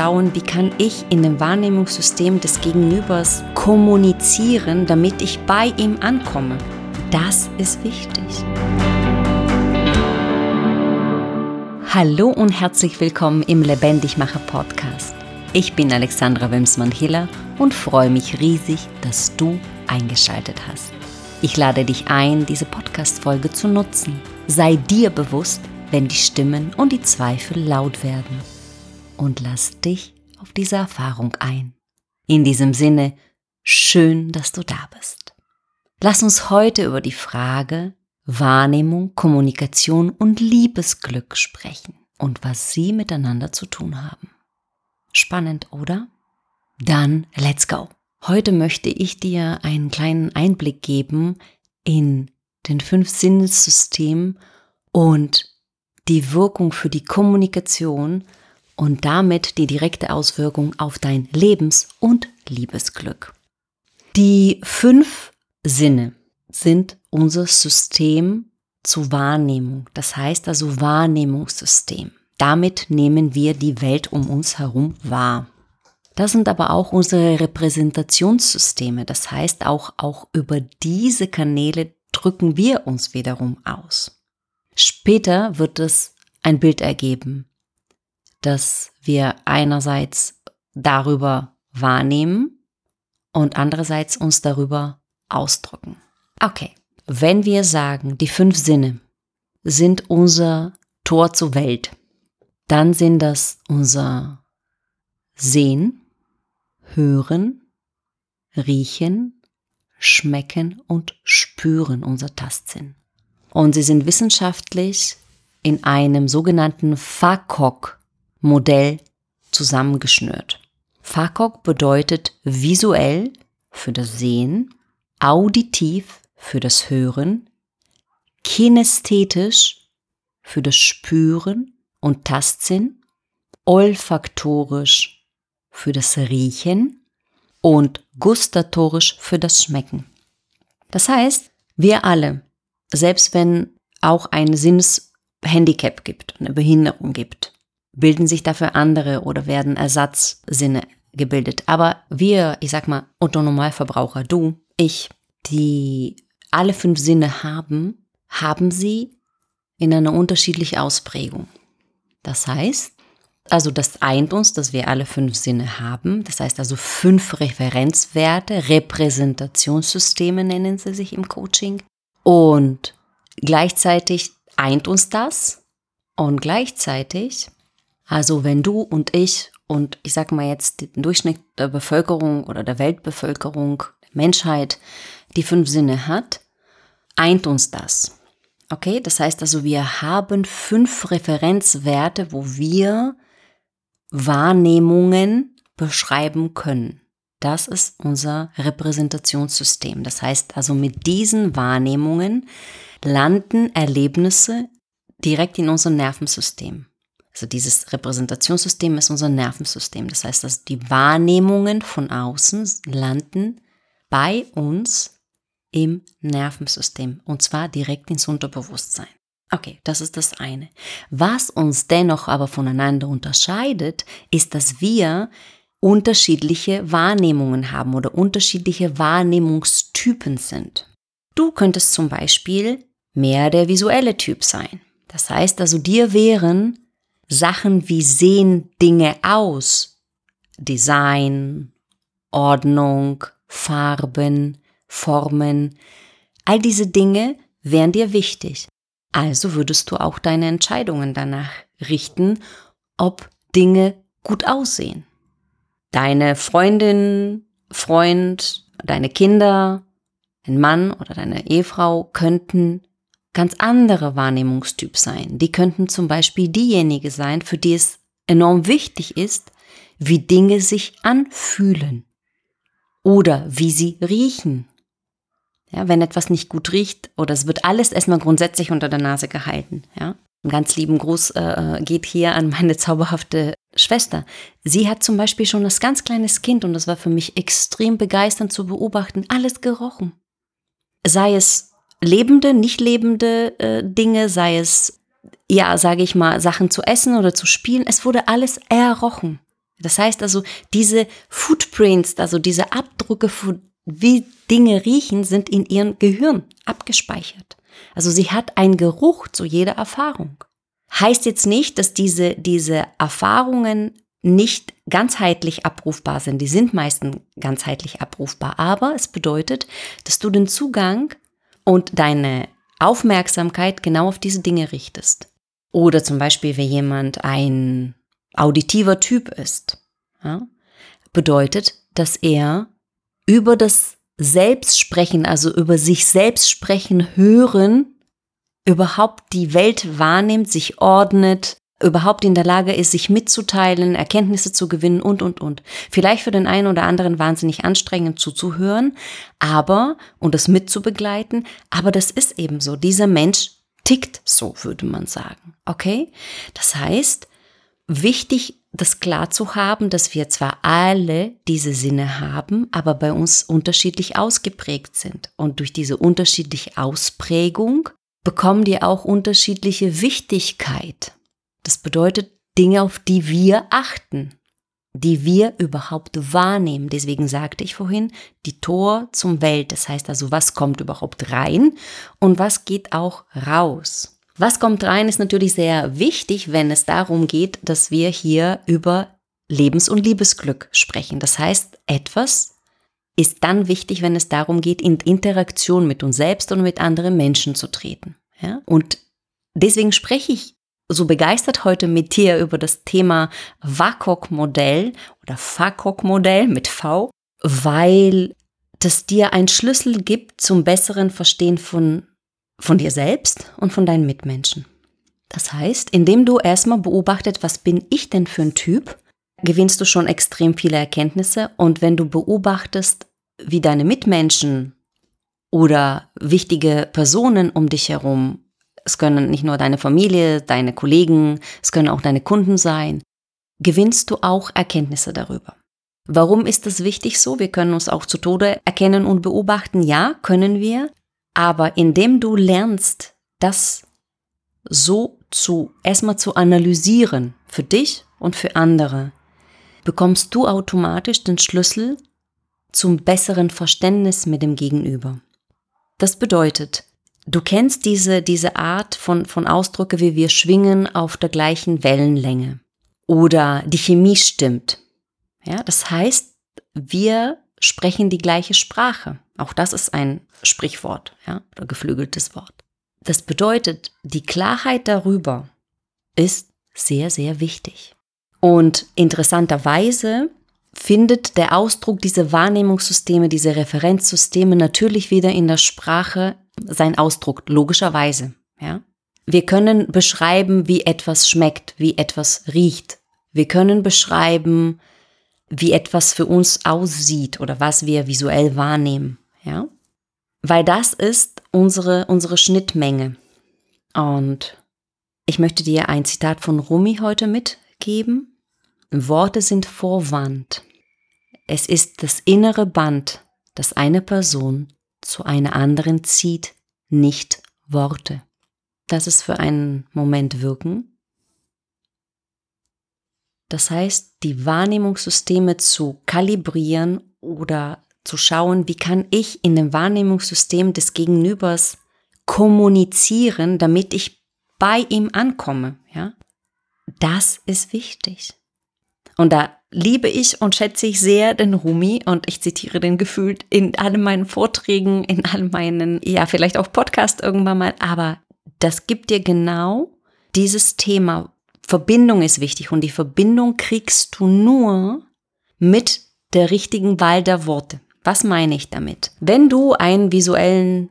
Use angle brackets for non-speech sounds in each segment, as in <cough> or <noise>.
schauen, wie kann ich in dem Wahrnehmungssystem des Gegenübers kommunizieren, damit ich bei ihm ankomme. Das ist wichtig. Hallo und herzlich willkommen im Lebendigmacher Podcast. Ich bin Alexandra Wimsmann-Hiller und freue mich riesig, dass du eingeschaltet hast. Ich lade dich ein, diese Podcast-Folge zu nutzen. Sei dir bewusst, wenn die Stimmen und die Zweifel laut werden. Und lass dich auf diese Erfahrung ein. In diesem Sinne, schön, dass du da bist. Lass uns heute über die Frage Wahrnehmung, Kommunikation und Liebesglück sprechen und was sie miteinander zu tun haben. Spannend, oder? Dann let's go. Heute möchte ich dir einen kleinen Einblick geben in den fünf Sinnessystem und die Wirkung für die Kommunikation und damit die direkte Auswirkung auf dein Lebens- und Liebesglück. Die fünf Sinne sind unser System zur Wahrnehmung, das heißt also Wahrnehmungssystem. Damit nehmen wir die Welt um uns herum wahr. Das sind aber auch unsere Repräsentationssysteme, das heißt auch, auch über diese Kanäle drücken wir uns wiederum aus. Später wird es ein Bild ergeben, das wir einerseits darüber wahrnehmen und andererseits uns darüber ausdrücken. Okay, wenn wir sagen, die fünf Sinne sind unser Tor zur Welt, dann sind das unser Sehen, Hören, Riechen, Schmecken und Spüren, unser Tastsinn. Und sie sind wissenschaftlich in einem sogenannten FACOG-Modell zusammengeschnürt. FACOG bedeutet visuell für das Sehen, auditiv für das Hören, kinästhetisch für das Spüren und Tastsinn, olfaktorisch für das Riechen und gustatorisch für das Schmecken. Das heißt, wir alle, selbst wenn auch ein Sinneshandicap gibt, eine Behinderung gibt, bilden sich dafür andere oder werden Ersatzsinne gebildet. Aber wir, ich sag mal, Autonomalverbraucher, du, ich, die alle fünf Sinne haben, haben sie in einer unterschiedlichen Ausprägung. Das heißt, also das eint uns, dass wir alle fünf Sinne haben. Das heißt also fünf Referenzwerte, Repräsentationssysteme nennen sie sich im Coaching. Und gleichzeitig eint uns das. Und gleichzeitig, also wenn du und ich und ich sage mal jetzt den Durchschnitt der Bevölkerung oder der Weltbevölkerung, der Menschheit, die fünf Sinne hat, eint uns das. Okay, das heißt also, wir haben fünf Referenzwerte, wo wir Wahrnehmungen beschreiben können. Das ist unser Repräsentationssystem. Das heißt also, mit diesen Wahrnehmungen landen Erlebnisse direkt in unser Nervensystem. Also dieses Repräsentationssystem ist unser Nervensystem. Das heißt, dass die Wahrnehmungen von außen landen bei uns im Nervensystem und zwar direkt ins Unterbewusstsein. Okay, das ist das eine. Was uns dennoch aber voneinander unterscheidet, ist, dass wir unterschiedliche Wahrnehmungen haben oder unterschiedliche Wahrnehmungstypen sind. Du könntest zum Beispiel mehr der visuelle Typ sein. Das heißt also, dir wären Sachen wie sehen Dinge aus, Design, Ordnung, Farben, Formen, all diese Dinge wären dir wichtig. Also würdest du auch deine Entscheidungen danach richten, ob Dinge gut aussehen. Deine Freundin, Freund, deine Kinder, ein Mann oder deine Ehefrau könnten ganz andere Wahrnehmungstyp sein. Die könnten zum Beispiel diejenige sein, für die es enorm wichtig ist, wie Dinge sich anfühlen oder wie sie riechen ja, wenn etwas nicht gut riecht oder es wird alles erstmal grundsätzlich unter der Nase gehalten. Ja. Ein ganz lieben Gruß äh, geht hier an meine zauberhafte Schwester. Sie hat zum Beispiel schon als ganz kleines Kind, und das war für mich extrem begeisternd zu beobachten, alles gerochen. Sei es lebende, nicht lebende äh, Dinge, sei es, ja, sage ich mal, Sachen zu essen oder zu spielen, es wurde alles errochen. Das heißt also, diese Footprints, also diese Abdrücke, wie Dinge riechen, sind in ihrem Gehirn abgespeichert. Also sie hat einen Geruch zu jeder Erfahrung. Heißt jetzt nicht, dass diese, diese Erfahrungen nicht ganzheitlich abrufbar sind. Die sind meistens ganzheitlich abrufbar. Aber es bedeutet, dass du den Zugang und deine Aufmerksamkeit genau auf diese Dinge richtest. Oder zum Beispiel, wenn jemand ein auditiver Typ ist, ja, bedeutet, dass er über das Selbstsprechen, also über sich selbst sprechen, hören, überhaupt die Welt wahrnimmt, sich ordnet, überhaupt in der Lage ist, sich mitzuteilen, Erkenntnisse zu gewinnen und, und, und. Vielleicht für den einen oder anderen wahnsinnig anstrengend zuzuhören, aber, und das mitzubegleiten, aber das ist eben so. Dieser Mensch tickt so, würde man sagen. Okay? Das heißt, wichtig, das klar zu haben, dass wir zwar alle diese Sinne haben, aber bei uns unterschiedlich ausgeprägt sind. Und durch diese unterschiedliche Ausprägung bekommen die auch unterschiedliche Wichtigkeit. Das bedeutet Dinge, auf die wir achten, die wir überhaupt wahrnehmen. Deswegen sagte ich vorhin, die Tor zum Welt. Das heißt also, was kommt überhaupt rein und was geht auch raus. Was kommt rein ist natürlich sehr wichtig, wenn es darum geht, dass wir hier über Lebens- und Liebesglück sprechen. Das heißt, etwas ist dann wichtig, wenn es darum geht, in Interaktion mit uns selbst und mit anderen Menschen zu treten. Ja? Und deswegen spreche ich so begeistert heute mit dir über das Thema WAKOK-Modell oder FAKOK-Modell mit V, weil das dir einen Schlüssel gibt zum besseren Verstehen von, von dir selbst und von deinen Mitmenschen. Das heißt, indem du erstmal beobachtet, was bin ich denn für ein Typ, gewinnst du schon extrem viele Erkenntnisse und wenn du beobachtest, wie deine Mitmenschen oder wichtige Personen um dich herum es können nicht nur deine Familie, deine Kollegen, es können auch deine Kunden sein, gewinnst du auch Erkenntnisse darüber. Warum ist das wichtig so? Wir können uns auch zu Tode erkennen und beobachten. Ja, können wir. Aber indem du lernst, das so zu, erstmal zu analysieren, für dich und für andere, bekommst du automatisch den Schlüssel zum besseren Verständnis mit dem Gegenüber. Das bedeutet, Du kennst diese, diese Art von, von Ausdrücke, wie wir schwingen auf der gleichen Wellenlänge. Oder die Chemie stimmt. Ja, das heißt, wir sprechen die gleiche Sprache. Auch das ist ein Sprichwort, ja, oder geflügeltes Wort. Das bedeutet, die Klarheit darüber ist sehr, sehr wichtig. Und interessanterweise findet der Ausdruck dieser Wahrnehmungssysteme, diese Referenzsysteme natürlich wieder in der Sprache sein Ausdruck, logischerweise. Ja? Wir können beschreiben, wie etwas schmeckt, wie etwas riecht. Wir können beschreiben, wie etwas für uns aussieht oder was wir visuell wahrnehmen. Ja? Weil das ist unsere, unsere Schnittmenge. Und ich möchte dir ein Zitat von Rumi heute mitgeben. Worte sind Vorwand. Es ist das innere Band, das eine Person zu einer anderen zieht, nicht Worte. Lass es für einen Moment wirken. Das heißt, die Wahrnehmungssysteme zu kalibrieren oder zu schauen, wie kann ich in dem Wahrnehmungssystem des Gegenübers kommunizieren, damit ich bei ihm ankomme, ja? Das ist wichtig. Und da liebe ich und schätze ich sehr den Rumi und ich zitiere den gefühlt in all meinen Vorträgen, in all meinen, ja, vielleicht auch Podcast irgendwann mal, aber das gibt dir genau dieses Thema. Verbindung ist wichtig und die Verbindung kriegst du nur mit der richtigen Wahl der Worte. Was meine ich damit? Wenn du einen visuellen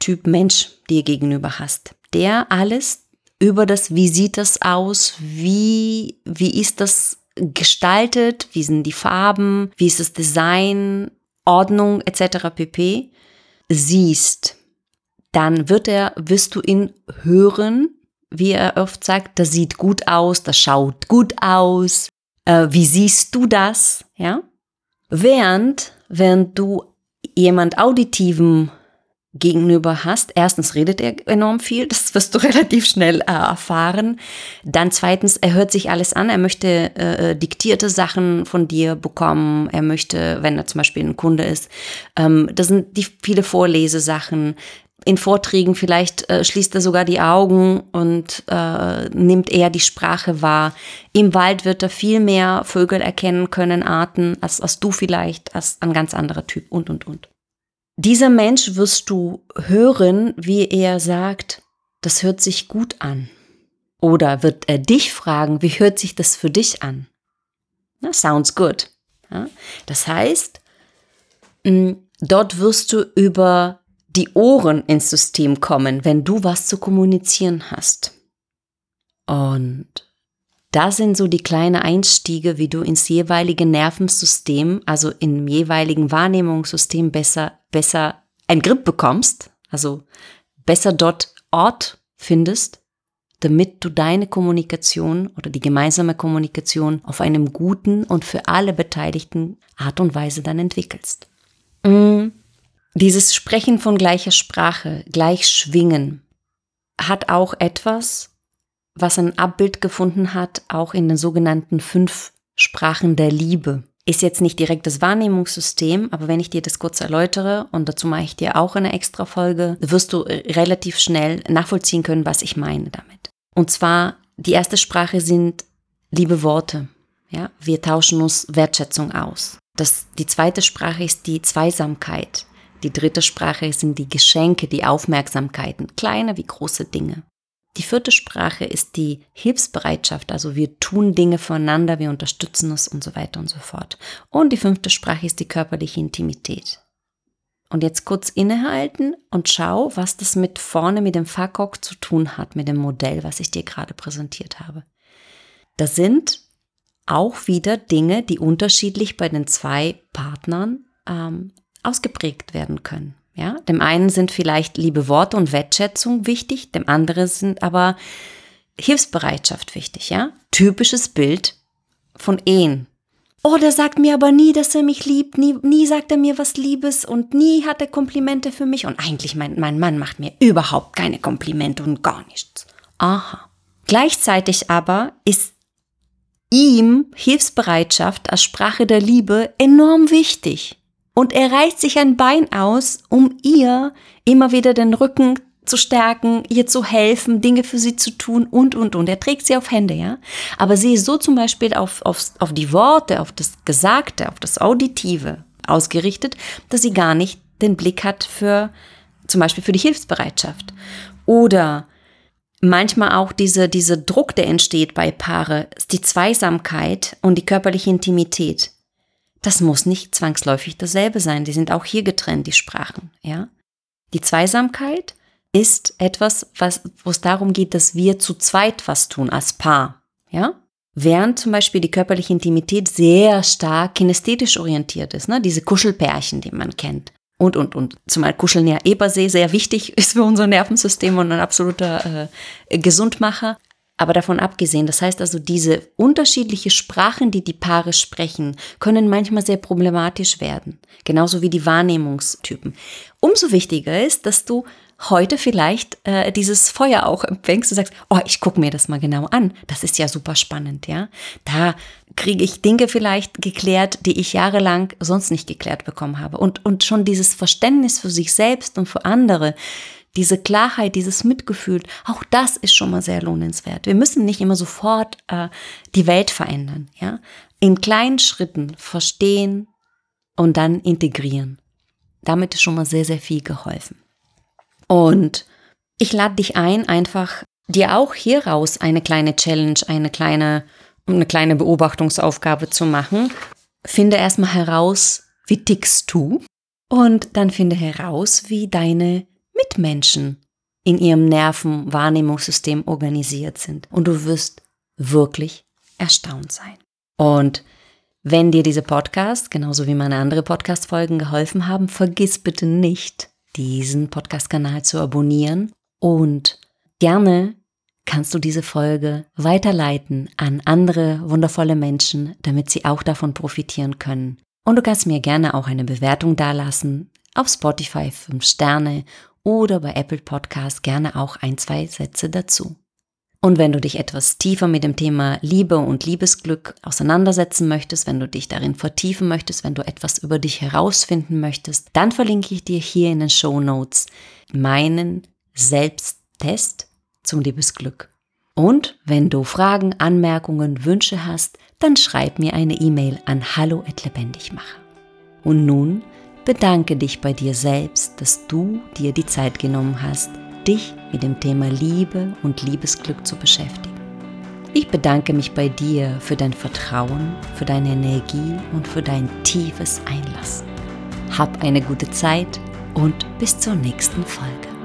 Typ Mensch dir gegenüber hast, der alles über das, wie sieht das aus, wie, wie ist das gestaltet, wie sind die Farben, wie ist das Design, Ordnung etc. pp. siehst, dann wird er, wirst du ihn hören, wie er oft sagt, das sieht gut aus, das schaut gut aus. Äh, wie siehst du das? Ja? Während, wenn du jemand auditiven Gegenüber hast. Erstens redet er enorm viel, das wirst du <laughs> relativ schnell äh, erfahren. Dann zweitens, er hört sich alles an, er möchte äh, diktierte Sachen von dir bekommen, er möchte, wenn er zum Beispiel ein Kunde ist, ähm, das sind die viele Vorlesesachen, in Vorträgen vielleicht äh, schließt er sogar die Augen und äh, nimmt eher die Sprache wahr. Im Wald wird er viel mehr Vögel erkennen können, Arten, als, als du vielleicht, als ein ganz anderer Typ und, und, und. Dieser Mensch wirst du hören, wie er sagt, das hört sich gut an. Oder wird er dich fragen, wie hört sich das für dich an? Na, sounds good. Ja? Das heißt, mh, dort wirst du über die Ohren ins System kommen, wenn du was zu kommunizieren hast. Und da sind so die kleinen Einstiege, wie du ins jeweilige Nervensystem, also im jeweiligen Wahrnehmungssystem besser, besser ein Grip bekommst, also besser dort Ort findest, damit du deine Kommunikation oder die gemeinsame Kommunikation auf einem guten und für alle Beteiligten Art und Weise dann entwickelst. Mm. Dieses Sprechen von gleicher Sprache, gleich schwingen, hat auch etwas, was ein Abbild gefunden hat, auch in den sogenannten fünf Sprachen der Liebe. Ist jetzt nicht direkt das Wahrnehmungssystem, aber wenn ich dir das kurz erläutere, und dazu mache ich dir auch eine extra Folge, wirst du relativ schnell nachvollziehen können, was ich meine damit. Und zwar, die erste Sprache sind liebe Worte. Ja, wir tauschen uns Wertschätzung aus. Das, die zweite Sprache ist die Zweisamkeit. Die dritte Sprache sind die Geschenke, die Aufmerksamkeiten, kleine wie große Dinge. Die vierte Sprache ist die Hilfsbereitschaft, also wir tun Dinge voneinander, wir unterstützen es und so weiter und so fort. Und die fünfte Sprache ist die körperliche Intimität. Und jetzt kurz innehalten und schau, was das mit vorne mit dem FAKOK zu tun hat, mit dem Modell, was ich dir gerade präsentiert habe. Das sind auch wieder Dinge, die unterschiedlich bei den zwei Partnern ähm, ausgeprägt werden können. Ja, dem einen sind vielleicht liebe Worte und Wertschätzung wichtig, dem anderen sind aber Hilfsbereitschaft wichtig, ja? Typisches Bild von Ehen. Oh, der sagt mir aber nie, dass er mich liebt, nie, nie sagt er mir was Liebes und nie hat er Komplimente für mich und eigentlich mein, mein Mann macht mir überhaupt keine Komplimente und gar nichts. Aha. Gleichzeitig aber ist ihm Hilfsbereitschaft als Sprache der Liebe enorm wichtig und er reißt sich ein Bein aus, um ihr immer wieder den Rücken zu stärken, ihr zu helfen, Dinge für sie zu tun und, und, und. Er trägt sie auf Hände, ja. Aber sie ist so zum Beispiel auf, auf, auf die Worte, auf das Gesagte, auf das Auditive ausgerichtet, dass sie gar nicht den Blick hat für, zum Beispiel für die Hilfsbereitschaft. Oder manchmal auch diese, diese Druck, der entsteht bei Paare, die Zweisamkeit und die körperliche Intimität. Das muss nicht zwangsläufig dasselbe sein. Die sind auch hier getrennt, die Sprachen, ja. Die Zweisamkeit ist etwas, was, wo es darum geht, dass wir zu zweit was tun, als Paar, ja. Während zum Beispiel die körperliche Intimität sehr stark kinästhetisch orientiert ist, ne? diese Kuschelpärchen, die man kennt. Und, und, und. Zumal Kuscheln ja Ebersee sehr wichtig <laughs> ist für unser Nervensystem und ein absoluter äh, Gesundmacher. Aber davon abgesehen, das heißt also, diese unterschiedliche Sprachen, die die Paare sprechen, können manchmal sehr problematisch werden. Genauso wie die Wahrnehmungstypen. Umso wichtiger ist, dass du heute vielleicht äh, dieses Feuer auch empfängst und sagst, oh, ich gucke mir das mal genau an. Das ist ja super spannend, ja. Da kriege ich Dinge vielleicht geklärt, die ich jahrelang sonst nicht geklärt bekommen habe. Und, und schon dieses Verständnis für sich selbst und für andere, diese Klarheit, dieses Mitgefühl, auch das ist schon mal sehr lohnenswert. Wir müssen nicht immer sofort äh, die Welt verändern, ja. In kleinen Schritten verstehen und dann integrieren. Damit ist schon mal sehr, sehr viel geholfen. Und ich lade dich ein, einfach dir auch hieraus eine kleine Challenge, eine kleine, eine kleine Beobachtungsaufgabe zu machen. Finde erstmal heraus, wie tickst du? Und dann finde heraus, wie deine Mitmenschen in ihrem Nervenwahrnehmungssystem organisiert sind. Und du wirst wirklich erstaunt sein. Und wenn dir diese Podcast, genauso wie meine andere Podcast-Folgen geholfen haben, vergiss bitte nicht, diesen Podcast-Kanal zu abonnieren und gerne kannst du diese Folge weiterleiten an andere wundervolle Menschen, damit sie auch davon profitieren können. Und du kannst mir gerne auch eine Bewertung dalassen auf Spotify 5 Sterne oder bei Apple Podcast gerne auch ein, zwei Sätze dazu. Und wenn du dich etwas tiefer mit dem Thema Liebe und Liebesglück auseinandersetzen möchtest, wenn du dich darin vertiefen möchtest, wenn du etwas über dich herausfinden möchtest, dann verlinke ich dir hier in den Show Notes meinen Selbsttest zum Liebesglück. Und wenn du Fragen, Anmerkungen, Wünsche hast, dann schreib mir eine E-Mail an hallo@lebendigmacher. Und nun bedanke dich bei dir selbst, dass du dir die Zeit genommen hast, dich mit dem Thema Liebe und Liebesglück zu beschäftigen. Ich bedanke mich bei dir für dein Vertrauen, für deine Energie und für dein tiefes Einlassen. Hab eine gute Zeit und bis zur nächsten Folge.